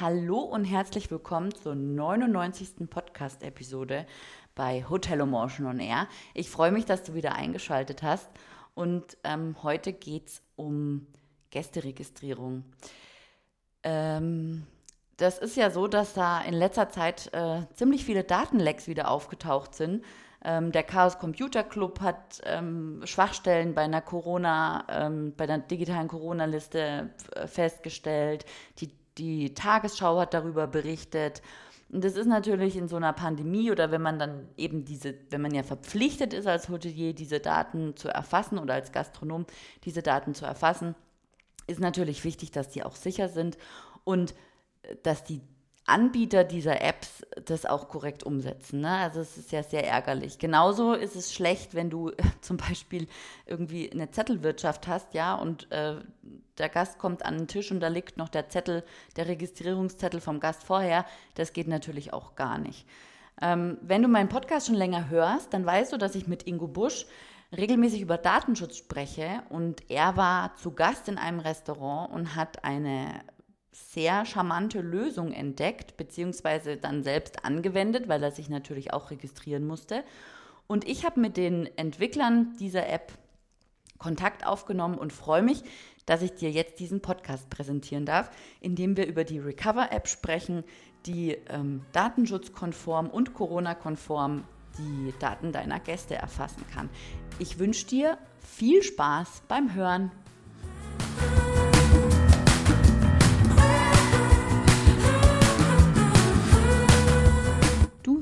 Hallo und herzlich willkommen zur 99. Podcast-Episode bei Hotel Emotion on Air. Ich freue mich, dass du wieder eingeschaltet hast und ähm, heute geht es um Gästeregistrierung. Ähm, das ist ja so, dass da in letzter Zeit äh, ziemlich viele Datenlecks wieder aufgetaucht sind. Ähm, der Chaos Computer Club hat ähm, Schwachstellen bei einer Corona, ähm, bei der digitalen Corona-Liste äh, festgestellt. Die die Tagesschau hat darüber berichtet. Und das ist natürlich in so einer Pandemie oder wenn man dann eben diese, wenn man ja verpflichtet ist als Hotelier, diese Daten zu erfassen oder als Gastronom diese Daten zu erfassen, ist natürlich wichtig, dass die auch sicher sind und äh, dass die Anbieter dieser Apps das auch korrekt umsetzen. Ne? Also es ist ja sehr ärgerlich. Genauso ist es schlecht, wenn du zum Beispiel irgendwie eine Zettelwirtschaft hast, ja, und äh, der Gast kommt an den Tisch und da liegt noch der Zettel, der Registrierungszettel vom Gast vorher. Das geht natürlich auch gar nicht. Ähm, wenn du meinen Podcast schon länger hörst, dann weißt du, dass ich mit Ingo Busch regelmäßig über Datenschutz spreche und er war zu Gast in einem Restaurant und hat eine sehr charmante Lösung entdeckt, beziehungsweise dann selbst angewendet, weil er sich natürlich auch registrieren musste. Und ich habe mit den Entwicklern dieser App Kontakt aufgenommen und freue mich, dass ich dir jetzt diesen Podcast präsentieren darf, in dem wir über die Recover-App sprechen, die ähm, datenschutzkonform und Corona-konform die Daten deiner Gäste erfassen kann. Ich wünsche dir viel Spaß beim Hören.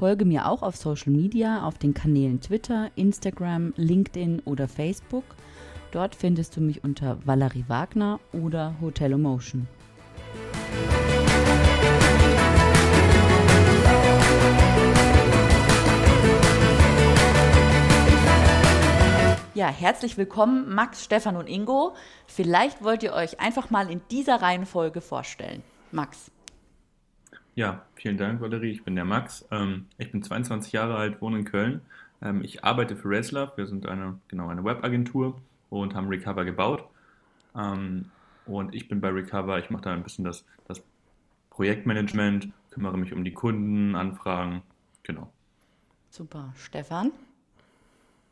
Folge mir auch auf Social Media, auf den Kanälen Twitter, Instagram, LinkedIn oder Facebook. Dort findest du mich unter Valerie Wagner oder Hotel Emotion. Ja, herzlich willkommen, Max, Stefan und Ingo. Vielleicht wollt ihr euch einfach mal in dieser Reihenfolge vorstellen. Max. Ja, vielen Dank, Valerie. Ich bin der Max. Ähm, ich bin 22 Jahre alt, wohne in Köln. Ähm, ich arbeite für Reslove. Wir sind eine, genau, eine Webagentur und haben Recover gebaut. Ähm, und ich bin bei Recover. Ich mache da ein bisschen das, das Projektmanagement, kümmere mich um die Kunden, Anfragen. Genau. Super. Stefan?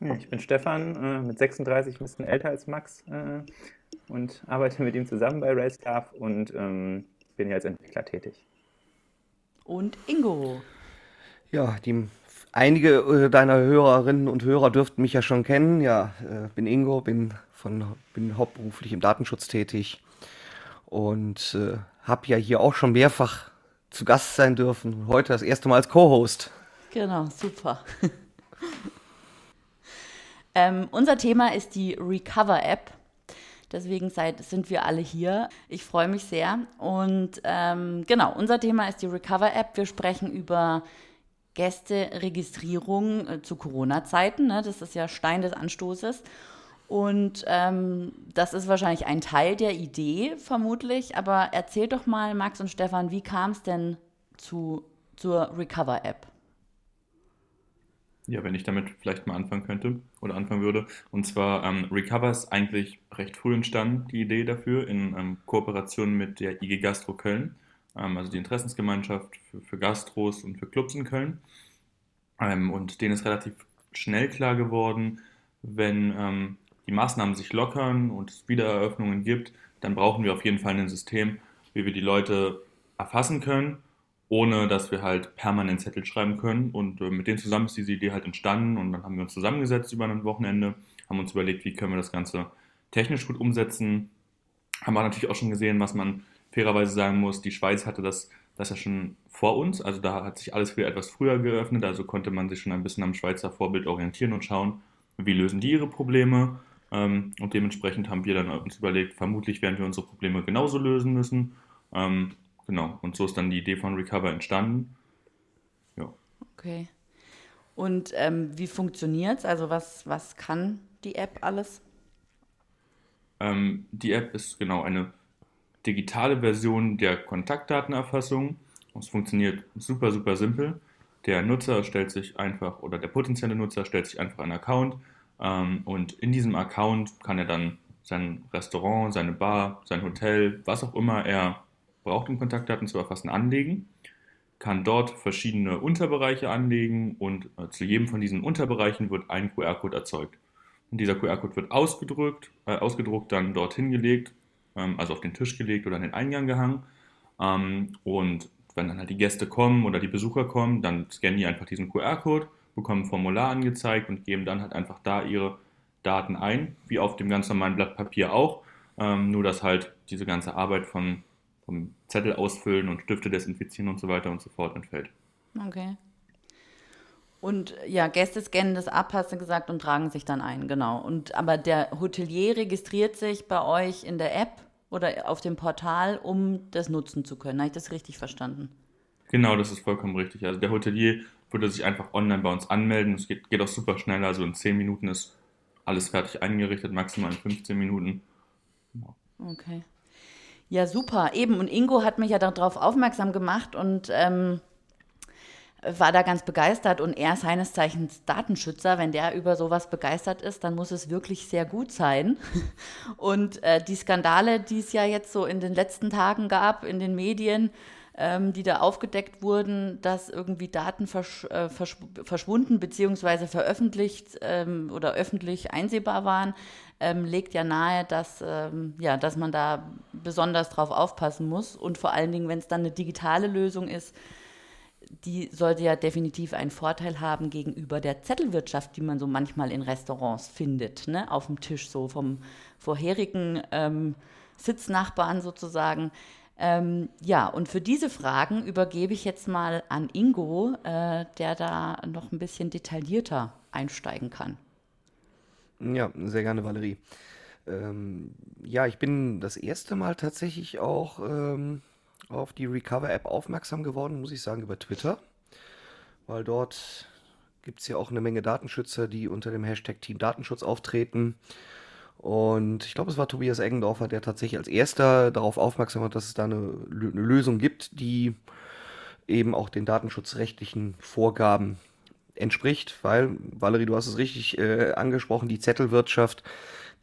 Ja, ich bin Stefan, äh, mit 36, ein bisschen älter als Max äh, und arbeite mit ihm zusammen bei Railscarf und ähm, bin hier als Entwickler tätig und Ingo. Ja, die, einige äh, deiner Hörerinnen und Hörer dürften mich ja schon kennen. Ja, äh, bin Ingo, bin, von, bin hauptberuflich im Datenschutz tätig und äh, habe ja hier auch schon mehrfach zu Gast sein dürfen. Heute das erste Mal als Co-Host. Genau, super. ähm, unser Thema ist die Recover-App. Deswegen seid, sind wir alle hier. Ich freue mich sehr. Und ähm, genau, unser Thema ist die Recover-App. Wir sprechen über Gästeregistrierung äh, zu Corona-Zeiten. Ne? Das ist ja Stein des Anstoßes. Und ähm, das ist wahrscheinlich ein Teil der Idee, vermutlich. Aber erzähl doch mal, Max und Stefan, wie kam es denn zu, zur Recover-App? Ja, wenn ich damit vielleicht mal anfangen könnte oder anfangen würde. Und zwar, ähm, Recover ist eigentlich recht früh entstanden, die Idee dafür, in ähm, Kooperation mit der IG Gastro Köln, ähm, also die Interessensgemeinschaft für, für, Gastros und für Clubs in Köln. Ähm, und denen ist relativ schnell klar geworden, wenn ähm, die Maßnahmen sich lockern und es Wiedereröffnungen gibt, dann brauchen wir auf jeden Fall ein System, wie wir die Leute erfassen können ohne dass wir halt permanent Zettel schreiben können. Und äh, mit denen zusammen ist diese Idee halt entstanden und dann haben wir uns zusammengesetzt über ein Wochenende, haben uns überlegt, wie können wir das Ganze technisch gut umsetzen. Haben wir natürlich auch schon gesehen, was man fairerweise sagen muss, die Schweiz hatte das, das ja schon vor uns, also da hat sich alles wieder etwas früher geöffnet, also konnte man sich schon ein bisschen am Schweizer Vorbild orientieren und schauen, wie lösen die ihre Probleme. Ähm, und dementsprechend haben wir dann uns überlegt, vermutlich werden wir unsere Probleme genauso lösen müssen. Ähm, genau, und so ist dann die Idee von Recover entstanden. Ja. Okay. Und ähm, wie funktioniert es? Also was, was kann die App alles? Ähm, die App ist genau eine digitale Version der Kontaktdatenerfassung. Es funktioniert super, super simpel. Der Nutzer stellt sich einfach, oder der potenzielle Nutzer stellt sich einfach einen Account ähm, und in diesem Account kann er dann sein Restaurant, seine Bar, sein Hotel, was auch immer er braucht, um Kontaktdaten zu erfassen, anlegen, kann dort verschiedene Unterbereiche anlegen und äh, zu jedem von diesen Unterbereichen wird ein QR-Code erzeugt. Und dieser QR-Code wird ausgedrückt, äh, ausgedruckt, dann dorthin gelegt, ähm, also auf den Tisch gelegt oder an den Eingang gehangen. Ähm, und wenn dann halt die Gäste kommen oder die Besucher kommen, dann scannen die einfach diesen QR-Code, bekommen ein Formular angezeigt und geben dann halt einfach da ihre Daten ein, wie auf dem ganz normalen Blatt Papier auch. Ähm, nur dass halt diese ganze Arbeit von, vom Zettel ausfüllen und Stifte desinfizieren und so weiter und so fort entfällt. Okay. Und ja, Gäste scannen das ab, hast du gesagt, und tragen sich dann ein, genau. Und aber der Hotelier registriert sich bei euch in der App oder auf dem Portal, um das nutzen zu können. Habe ich das richtig verstanden? Genau, das ist vollkommen richtig. Also der Hotelier würde sich einfach online bei uns anmelden. Es geht, geht auch super schnell. Also in 10 Minuten ist alles fertig eingerichtet, maximal in 15 Minuten. Okay. Ja, super. Eben. Und Ingo hat mich ja darauf aufmerksam gemacht und ähm, war da ganz begeistert und er seines Zeichens Datenschützer. Wenn der über sowas begeistert ist, dann muss es wirklich sehr gut sein. Und äh, die Skandale, die es ja jetzt so in den letzten Tagen gab in den Medien, ähm, die da aufgedeckt wurden, dass irgendwie Daten versch äh, versch verschwunden bzw. veröffentlicht ähm, oder öffentlich einsehbar waren, ähm, legt ja nahe, dass, ähm, ja, dass man da besonders drauf aufpassen muss. Und vor allen Dingen, wenn es dann eine digitale Lösung ist, die sollte ja definitiv einen Vorteil haben gegenüber der Zettelwirtschaft, die man so manchmal in Restaurants findet, ne? auf dem Tisch, so vom vorherigen ähm, Sitznachbarn sozusagen. Ähm, ja, und für diese Fragen übergebe ich jetzt mal an Ingo, äh, der da noch ein bisschen detaillierter einsteigen kann. Ja, sehr gerne, Valerie. Ähm, ja, ich bin das erste Mal tatsächlich auch ähm, auf die Recover-App aufmerksam geworden, muss ich sagen, über Twitter. Weil dort gibt es ja auch eine Menge Datenschützer, die unter dem Hashtag Team Datenschutz auftreten. Und ich glaube, es war Tobias Eggendorfer, der tatsächlich als erster darauf aufmerksam hat, dass es da eine, eine Lösung gibt, die eben auch den datenschutzrechtlichen Vorgaben entspricht, weil, Valerie, du hast es richtig äh, angesprochen, die Zettelwirtschaft,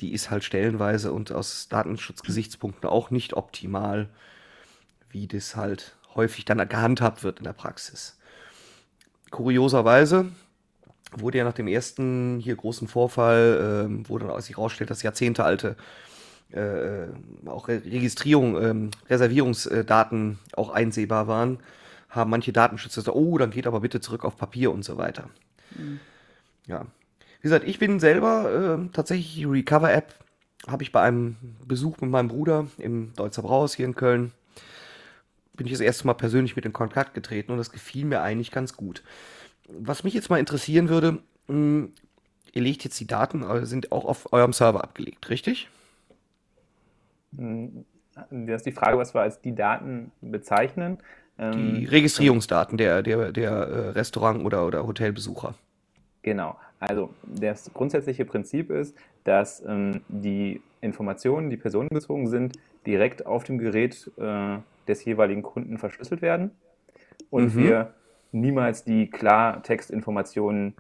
die ist halt stellenweise und aus Datenschutzgesichtspunkten auch nicht optimal wie das halt häufig dann gehandhabt wird in der Praxis. Kurioserweise wurde ja nach dem ersten hier großen Vorfall, ähm, wo dann sich herausstellt, dass jahrzehntealte äh, auch Registrierung, ähm, Reservierungsdaten auch einsehbar waren, haben manche Datenschützer gesagt, oh, dann geht aber bitte zurück auf Papier und so weiter. Mhm. Ja. Wie gesagt, ich bin selber äh, tatsächlich die Recover-App, habe ich bei einem Besuch mit meinem Bruder im Deutzer Brauhaus hier in Köln bin ich das erste Mal persönlich mit in Kontakt getreten und das gefiel mir eigentlich ganz gut. Was mich jetzt mal interessieren würde, mh, hm, ihr legt jetzt die Daten, sind auch auf eurem Server abgelegt, richtig? Hm, das ist die Frage, was wir als die Daten bezeichnen. Die ähm, Registrierungsdaten der, der, der äh, Restaurant- oder, oder Hotelbesucher. Genau. Also das grundsätzliche Prinzip ist, dass ähm, die Informationen, die personenbezogen sind, direkt auf dem Gerät äh, des jeweiligen Kunden verschlüsselt werden und mhm. wir niemals die Klartextinformationen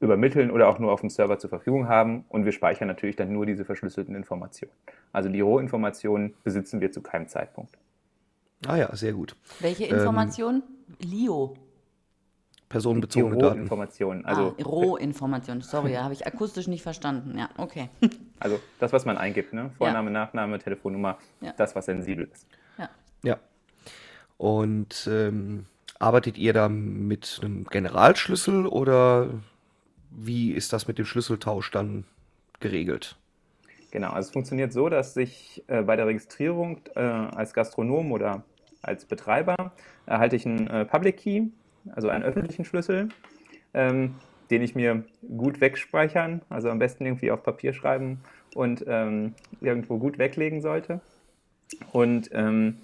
übermitteln oder auch nur auf dem Server zur Verfügung haben und wir speichern natürlich dann nur diese verschlüsselten Informationen. Also die Rohinformationen besitzen wir zu keinem Zeitpunkt. Ah ja, sehr gut. Welche Informationen? Ähm, LIO. Personenbezogene Daten. Rohinformationen. Also ah, Rohinformationen. Sorry, habe ich akustisch nicht verstanden. Ja, okay. Also das, was man eingibt, ne? Vorname, ja. Nachname, Telefonnummer, ja. das, was sensibel ist. Ja. Und ähm, arbeitet ihr da mit einem Generalschlüssel oder wie ist das mit dem Schlüsseltausch dann geregelt? Genau, also es funktioniert so, dass sich äh, bei der Registrierung äh, als Gastronom oder als Betreiber erhalte ich einen äh, Public Key, also einen öffentlichen Schlüssel, ähm, den ich mir gut wegspeichern, also am besten irgendwie auf Papier schreiben und ähm, irgendwo gut weglegen sollte. Und ähm,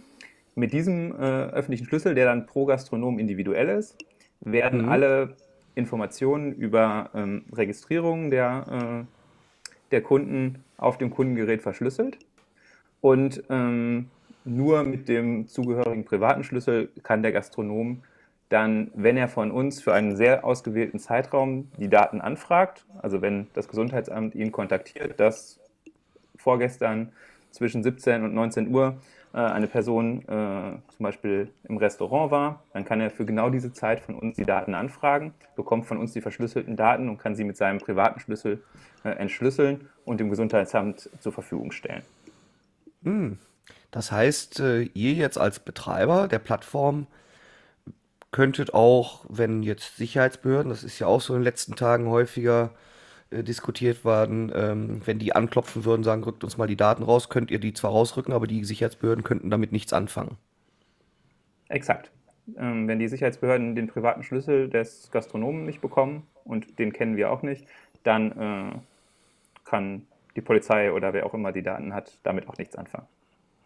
mit diesem äh, öffentlichen Schlüssel, der dann pro Gastronom individuell ist, werden mhm. alle Informationen über ähm, Registrierungen der, äh, der Kunden auf dem Kundengerät verschlüsselt. Und ähm, nur mit dem zugehörigen privaten Schlüssel kann der Gastronom dann, wenn er von uns für einen sehr ausgewählten Zeitraum die Daten anfragt, also wenn das Gesundheitsamt ihn kontaktiert, dass vorgestern zwischen 17 und 19 Uhr eine Person äh, zum Beispiel im Restaurant war, dann kann er für genau diese Zeit von uns die Daten anfragen, bekommt von uns die verschlüsselten Daten und kann sie mit seinem privaten Schlüssel äh, entschlüsseln und dem Gesundheitsamt zur Verfügung stellen. Hm. Das heißt, äh, ihr jetzt als Betreiber der Plattform könntet auch, wenn jetzt Sicherheitsbehörden, das ist ja auch so in den letzten Tagen häufiger äh, diskutiert worden, ähm, wenn die anklopfen würden, sagen, rückt uns mal die Daten raus, könnt ihr die zwar rausrücken, aber die Sicherheitsbehörden könnten damit nichts anfangen. Exakt. Ähm, wenn die Sicherheitsbehörden den privaten Schlüssel des Gastronomen nicht bekommen und den kennen wir auch nicht, dann äh, kann die Polizei oder wer auch immer die Daten hat, damit auch nichts anfangen.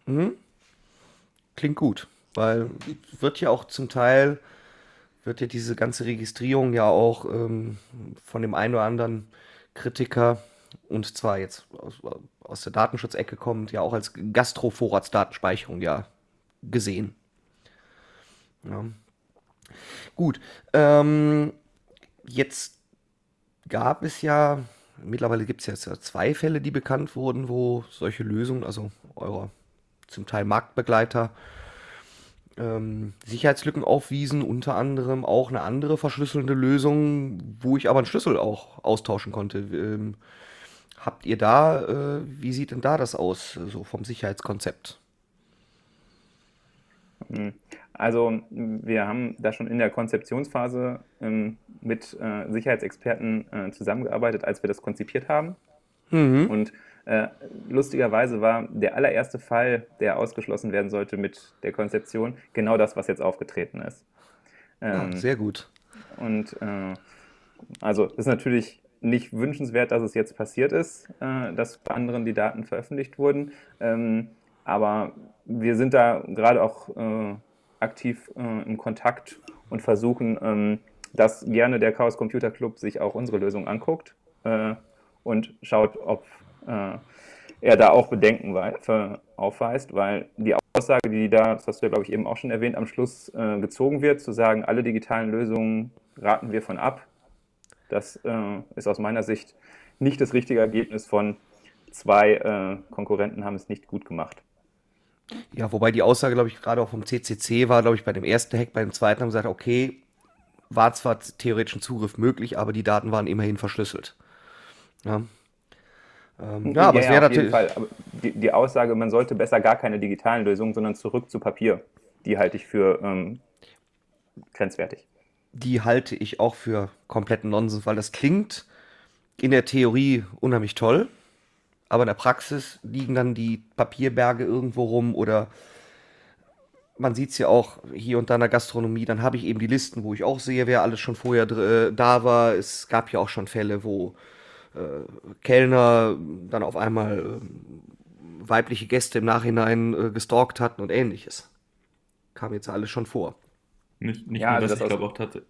Mhm. Klingt gut, weil wird ja auch zum Teil wird ja diese ganze Registrierung ja auch ähm, von dem einen oder anderen Kritiker, und zwar jetzt aus, aus der Datenschutzecke kommt, ja auch als Gastro-Vorratsdatenspeicherung ja gesehen. Ja. Gut, ähm, jetzt gab es ja, mittlerweile gibt es ja zwei Fälle, die bekannt wurden, wo solche Lösungen, also eurer zum Teil Marktbegleiter, ähm, Sicherheitslücken aufwiesen, unter anderem auch eine andere verschlüsselnde Lösung, wo ich aber einen Schlüssel auch austauschen konnte. Ähm, habt ihr da, äh, wie sieht denn da das aus, so vom Sicherheitskonzept? Hm. Also wir haben da schon in der Konzeptionsphase ähm, mit äh, Sicherheitsexperten äh, zusammengearbeitet, als wir das konzipiert haben. Mhm. Und äh, lustigerweise war der allererste Fall, der ausgeschlossen werden sollte mit der Konzeption, genau das, was jetzt aufgetreten ist. Ähm, ja, sehr gut. Und äh, also ist natürlich nicht wünschenswert, dass es jetzt passiert ist, äh, dass bei anderen die Daten veröffentlicht wurden. Ähm, aber wir sind da gerade auch äh, aktiv äh, im Kontakt und versuchen, ähm, dass gerne der Chaos Computer Club sich auch unsere Lösung anguckt äh, und schaut, ob äh, er da auch Bedenken aufweist, weil die Aussage, die da, das hast du ja, glaube ich, eben auch schon erwähnt, am Schluss äh, gezogen wird, zu sagen, alle digitalen Lösungen raten wir von ab, das äh, ist aus meiner Sicht nicht das richtige Ergebnis von zwei äh, Konkurrenten haben es nicht gut gemacht. Ja, wobei die Aussage, glaube ich, gerade auch vom CCC war, glaube ich, bei dem ersten Hack, bei dem zweiten haben gesagt, okay, war zwar theoretisch ein Zugriff möglich, aber die Daten waren immerhin verschlüsselt. Ja, ähm, ja, aber ja, es wäre natürlich. Die, die, Aussage, man sollte besser gar keine digitalen Lösungen, sondern zurück zu Papier, die halte ich für ähm, grenzwertig. Die halte ich auch für kompletten Nonsens, weil das klingt in der Theorie unheimlich toll, aber in der Praxis liegen dann die Papierberge irgendwo rum oder man sieht es ja auch hier und da in der Gastronomie, dann habe ich eben die Listen, wo ich auch sehe, wer alles schon vorher äh, da war. Es gab ja auch schon Fälle, wo Kellner dann auf einmal äh, weibliche Gäste im Nachhinein äh, gestalkt hatten und ähnliches. Kam jetzt alles schon vor. Nicht, nicht ja, nur, also das, ich glaube auch tatsächlich.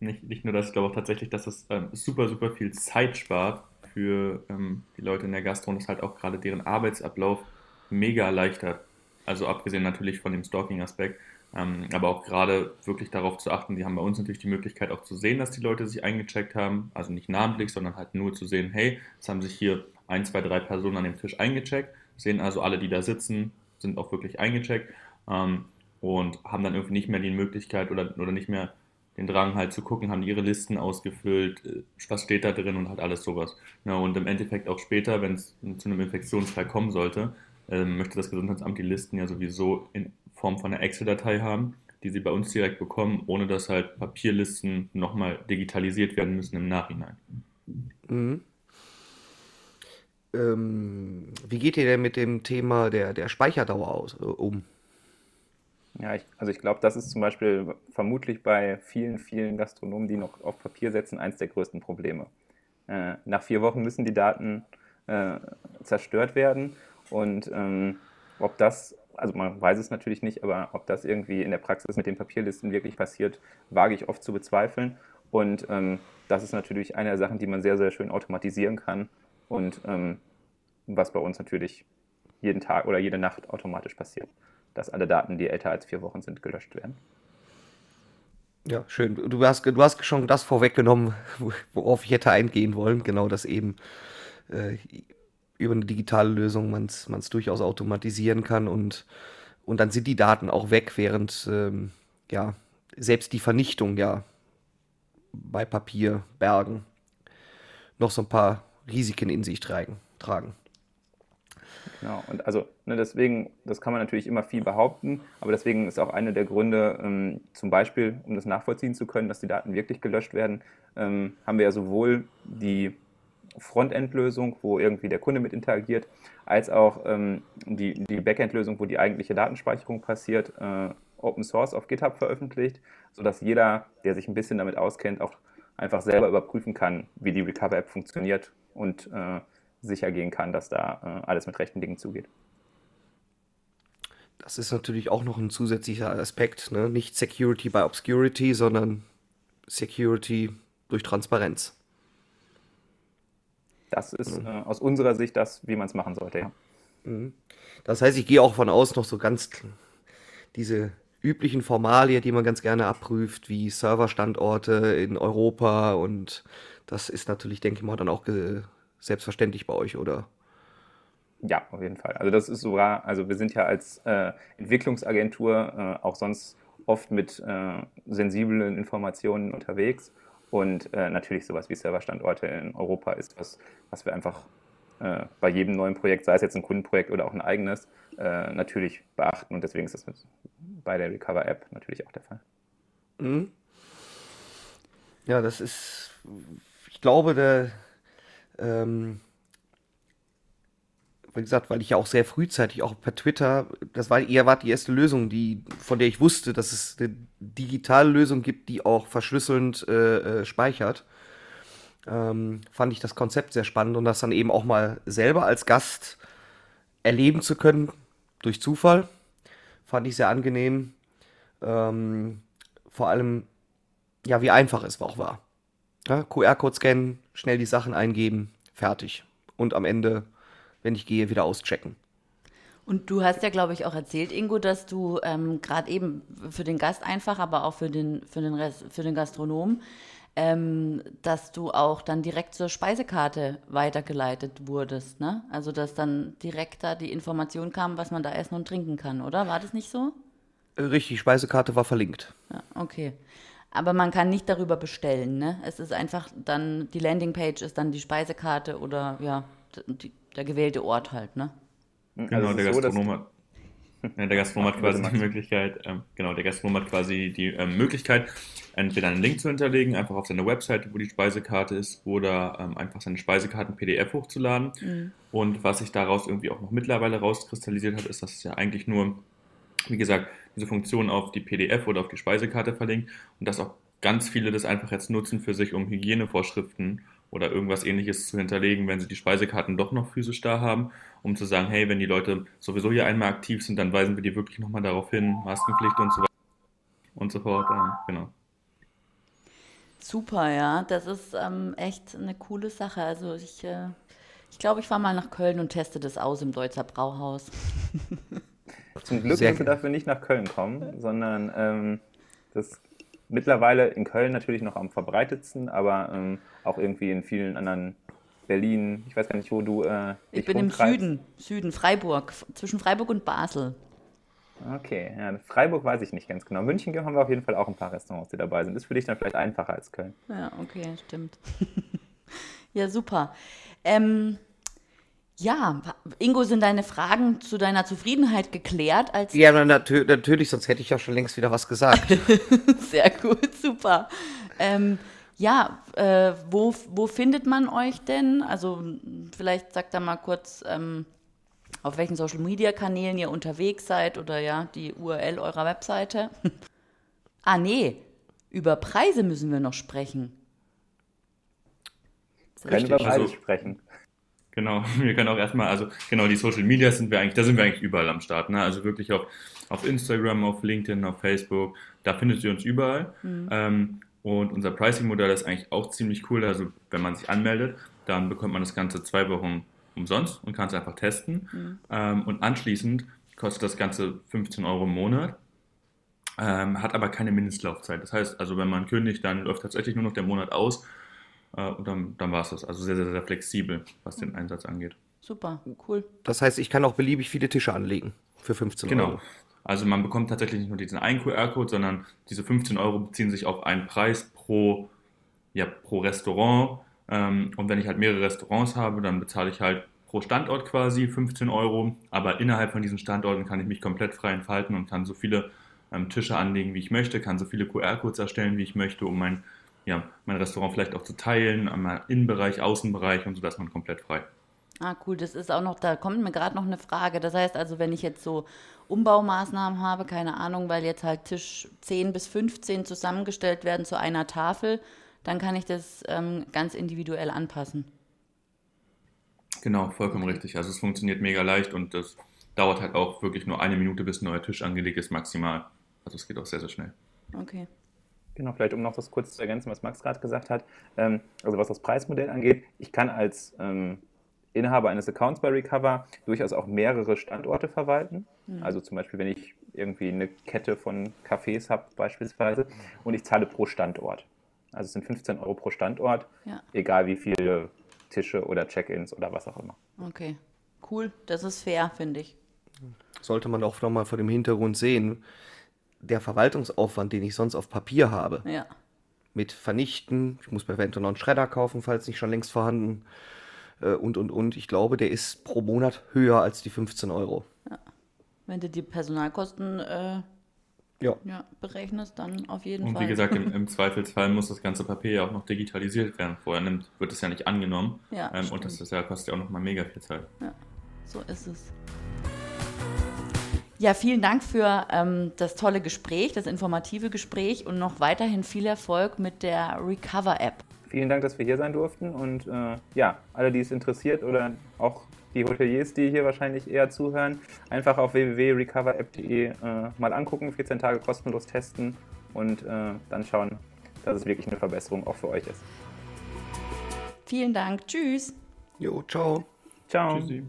Nicht, nicht nur das, ich glaube auch tatsächlich, dass es ähm, super, super viel Zeit spart für ähm, die Leute in der Gastro und es halt auch gerade deren Arbeitsablauf mega erleichtert. Also abgesehen natürlich von dem Stalking-Aspekt, ähm, aber auch gerade wirklich darauf zu achten, die haben bei uns natürlich die Möglichkeit auch zu sehen, dass die Leute sich eingecheckt haben. Also nicht namentlich, sondern halt nur zu sehen, hey, es haben sich hier ein, zwei, drei Personen an dem Tisch eingecheckt. Sehen also alle, die da sitzen, sind auch wirklich eingecheckt ähm, und haben dann irgendwie nicht mehr die Möglichkeit oder, oder nicht mehr den Drang halt zu gucken, haben ihre Listen ausgefüllt, äh, was steht da drin und halt alles sowas. Ja, und im Endeffekt auch später, wenn es zu einem Infektionsfall kommen sollte, äh, möchte das Gesundheitsamt die Listen ja sowieso in Form von einer Excel-Datei haben, die sie bei uns direkt bekommen, ohne dass halt Papierlisten nochmal digitalisiert werden müssen im Nachhinein. Mhm. Ähm, wie geht ihr denn mit dem Thema der, der Speicherdauer aus, äh, um? Ja, ich, also ich glaube, das ist zum Beispiel vermutlich bei vielen, vielen Gastronomen, die noch auf Papier setzen, eins der größten Probleme. Äh, nach vier Wochen müssen die Daten äh, zerstört werden und ähm, ob das also man weiß es natürlich nicht, aber ob das irgendwie in der Praxis mit den Papierlisten wirklich passiert, wage ich oft zu bezweifeln. Und ähm, das ist natürlich eine der Sachen, die man sehr, sehr schön automatisieren kann und ähm, was bei uns natürlich jeden Tag oder jede Nacht automatisch passiert, dass alle Daten, die älter als vier Wochen sind, gelöscht werden. Ja, schön. Du hast, du hast schon das vorweggenommen, worauf ich hätte eingehen wollen. Genau, dass eben äh, über eine digitale Lösung man es durchaus automatisieren kann und, und dann sind die Daten auch weg, während ähm, ja, selbst die Vernichtung ja bei Papierbergen noch so ein paar Risiken in sich tragen. tragen. Genau, und also ne, deswegen, das kann man natürlich immer viel behaupten, aber deswegen ist auch einer der Gründe, ähm, zum Beispiel, um das nachvollziehen zu können, dass die Daten wirklich gelöscht werden, ähm, haben wir ja sowohl die Frontend-Lösung, wo irgendwie der Kunde mit interagiert, als auch ähm, die, die Backend-Lösung, wo die eigentliche Datenspeicherung passiert, äh, Open Source auf GitHub veröffentlicht, sodass jeder, der sich ein bisschen damit auskennt, auch einfach selber überprüfen kann, wie die Recover-App funktioniert und äh, sicher gehen kann, dass da äh, alles mit rechten Dingen zugeht. Das ist natürlich auch noch ein zusätzlicher Aspekt, ne? nicht Security by Obscurity, sondern Security durch Transparenz. Das ist mhm. äh, aus unserer Sicht das, wie man es machen sollte, ja. Mhm. Das heißt, ich gehe auch von aus noch so ganz diese üblichen Formalien, die man ganz gerne abprüft, wie Serverstandorte in Europa und das ist natürlich, denke ich mal, dann auch selbstverständlich bei euch, oder? Ja, auf jeden Fall. Also das ist sogar, also wir sind ja als äh, Entwicklungsagentur äh, auch sonst oft mit äh, sensiblen Informationen unterwegs und äh, natürlich sowas wie Serverstandorte in Europa ist was, was wir einfach äh, bei jedem neuen Projekt, sei es jetzt ein Kundenprojekt oder auch ein eigenes, äh, natürlich beachten. Und deswegen ist das mit, bei der Recover-App natürlich auch der Fall. Mhm. Ja, das ist, ich glaube, der, ähm, wie gesagt, weil ich ja auch sehr frühzeitig auch per Twitter, das war, ihr wart die erste Lösung, die, von der ich wusste, dass es eine digitale Lösung gibt, die auch verschlüsselnd äh, äh, speichert. Ähm, fand ich das Konzept sehr spannend und das dann eben auch mal selber als Gast erleben zu können, durch Zufall, fand ich sehr angenehm. Ähm, vor allem, ja, wie einfach es auch war. Ja, QR-Code scannen, schnell die Sachen eingeben, fertig. Und am Ende wenn ich gehe, wieder auschecken. Und du hast ja, glaube ich, auch erzählt, Ingo, dass du ähm, gerade eben für den Gast einfach, aber auch für den, für den, Rest, für den Gastronom, ähm, dass du auch dann direkt zur Speisekarte weitergeleitet wurdest. Ne? Also, dass dann direkt da die Information kam, was man da essen und trinken kann, oder? War das nicht so? Richtig, Speisekarte war verlinkt. Ja, okay. Aber man kann nicht darüber bestellen, ne? Es ist einfach dann, die Landingpage ist dann die Speisekarte oder ja, die, der gewählte Ort halt, ne? Genau, also der, Gastronom so, hat, ja, der Gastronom hat quasi die Möglichkeit, ähm, genau, der Gastronom hat quasi die ähm, Möglichkeit, entweder einen Link zu hinterlegen, einfach auf seine Webseite, wo die Speisekarte ist, oder ähm, einfach seine Speisekarten-PDF hochzuladen. Mhm. Und was sich daraus irgendwie auch noch mittlerweile rauskristallisiert hat, ist, dass es ja eigentlich nur, wie gesagt, diese Funktion auf die PDF oder auf die Speisekarte verlinkt und dass auch ganz viele das einfach jetzt nutzen für sich, um Hygienevorschriften oder irgendwas ähnliches zu hinterlegen, wenn sie die Speisekarten doch noch physisch da haben, um zu sagen, hey, wenn die Leute sowieso hier einmal aktiv sind, dann weisen wir die wirklich nochmal darauf hin, Maskenpflicht und so weiter und so fort. Äh, genau. Super, ja, das ist ähm, echt eine coole Sache. Also ich, äh, ich glaube, ich fahre mal nach Köln und teste das aus im Deutzer Brauhaus. Zum Glück müssen wir dafür nicht nach Köln kommen, sondern ähm, das mittlerweile in Köln natürlich noch am verbreitetsten, aber ähm, auch irgendwie in vielen anderen Berlin, ich weiß gar nicht, wo du. Äh, ich bin im Süden, Süden, Freiburg, zwischen Freiburg und Basel. Okay, ja, Freiburg weiß ich nicht ganz genau. München haben wir auf jeden Fall auch ein paar Restaurants, die dabei sind. Ist für dich dann vielleicht einfacher als Köln. Ja, okay, stimmt. ja, super. Ähm, ja, Ingo, sind deine Fragen zu deiner Zufriedenheit geklärt? Als ja, natür natürlich, sonst hätte ich ja schon längst wieder was gesagt. Sehr gut, super. Ähm, ja, äh, wo, wo findet man euch denn? Also vielleicht sagt da mal kurz, ähm, auf welchen Social-Media-Kanälen ihr unterwegs seid oder ja, die URL eurer Webseite. ah, nee, über Preise müssen wir noch sprechen. Können wir beide also, sprechen. Genau, wir können auch erstmal, also genau, die Social Media sind wir eigentlich, da sind wir eigentlich überall am Start. Ne? Also wirklich auf, auf Instagram, auf LinkedIn, auf Facebook, da findet ihr uns überall. Mhm. Ähm, und unser Pricing-Modell ist eigentlich auch ziemlich cool. Also wenn man sich anmeldet, dann bekommt man das Ganze zwei Wochen umsonst und kann es einfach testen. Mhm. Ähm, und anschließend kostet das Ganze 15 Euro im Monat, ähm, hat aber keine Mindestlaufzeit. Das heißt, also wenn man kündigt, dann läuft tatsächlich nur noch der Monat aus und dann, dann war es das. Also sehr, sehr, sehr flexibel, was den Einsatz angeht. Super, cool. Das heißt, ich kann auch beliebig viele Tische anlegen für 15 genau. Euro. Genau. Also man bekommt tatsächlich nicht nur diesen einen QR-Code, sondern diese 15 Euro beziehen sich auf einen Preis pro, ja, pro Restaurant. Ähm, und wenn ich halt mehrere Restaurants habe, dann bezahle ich halt pro Standort quasi 15 Euro. Aber innerhalb von diesen Standorten kann ich mich komplett frei entfalten und kann so viele ähm, Tische anlegen, wie ich möchte, kann so viele QR-Codes erstellen, wie ich möchte, um mein, ja, mein Restaurant vielleicht auch zu teilen, am Innenbereich, Außenbereich und so, dass man komplett frei. Ah, cool, das ist auch noch, da kommt mir gerade noch eine Frage. Das heißt also, wenn ich jetzt so Umbaumaßnahmen habe, keine Ahnung, weil jetzt halt Tisch 10 bis 15 zusammengestellt werden zu einer Tafel, dann kann ich das ähm, ganz individuell anpassen. Genau, vollkommen richtig. Also es funktioniert mega leicht und das dauert halt auch wirklich nur eine Minute, bis ein neuer Tisch angelegt ist, maximal. Also es geht auch sehr, sehr schnell. Okay. Genau, vielleicht um noch das kurz zu ergänzen, was Max gerade gesagt hat. Ähm, also was das Preismodell angeht, ich kann als ähm, Inhaber eines Accounts bei Recover durchaus auch mehrere Standorte verwalten. Mhm. Also zum Beispiel, wenn ich irgendwie eine Kette von Cafés habe beispielsweise und ich zahle pro Standort. Also es sind 15 Euro pro Standort, ja. egal wie viele Tische oder Check-ins oder was auch immer. Okay, cool. Das ist fair, finde ich. Sollte man auch nochmal vor dem Hintergrund sehen, der Verwaltungsaufwand, den ich sonst auf Papier habe, ja. mit Vernichten, ich muss mir eventuell noch einen Schredder kaufen, falls nicht schon längst vorhanden, äh, und, und, und. Ich glaube, der ist pro Monat höher als die 15 Euro. Ja. Wenn du die Personalkosten äh, ja. ja. berechnest, dann auf jeden und Fall. Und wie gesagt, im, im, Zweifelsfall muss das ganze Papier ja auch noch digitalisiert werden. Vorher nimmt, wird es ja nicht angenommen. Ja, ähm, und das ist ja, kostet ja auch nochmal mega viel Zeit. Ja, so ist es. Ja, vielen Dank für ähm, das tolle Gespräch, das informative Gespräch und noch weiterhin viel Erfolg mit der Recover-App. Vielen Dank, dass wir hier sein durften und äh, ja, alle, die es interessiert oder auch die Hoteliers, die hier wahrscheinlich eher zuhören, einfach auf www.recoverapp.de äh, mal angucken, 14 Tage kostenlos testen und äh, dann schauen, dass es wirklich eine Verbesserung auch für euch ist. Vielen Dank. Tschüss. Jo, ciao. Ciao. Tschüssi.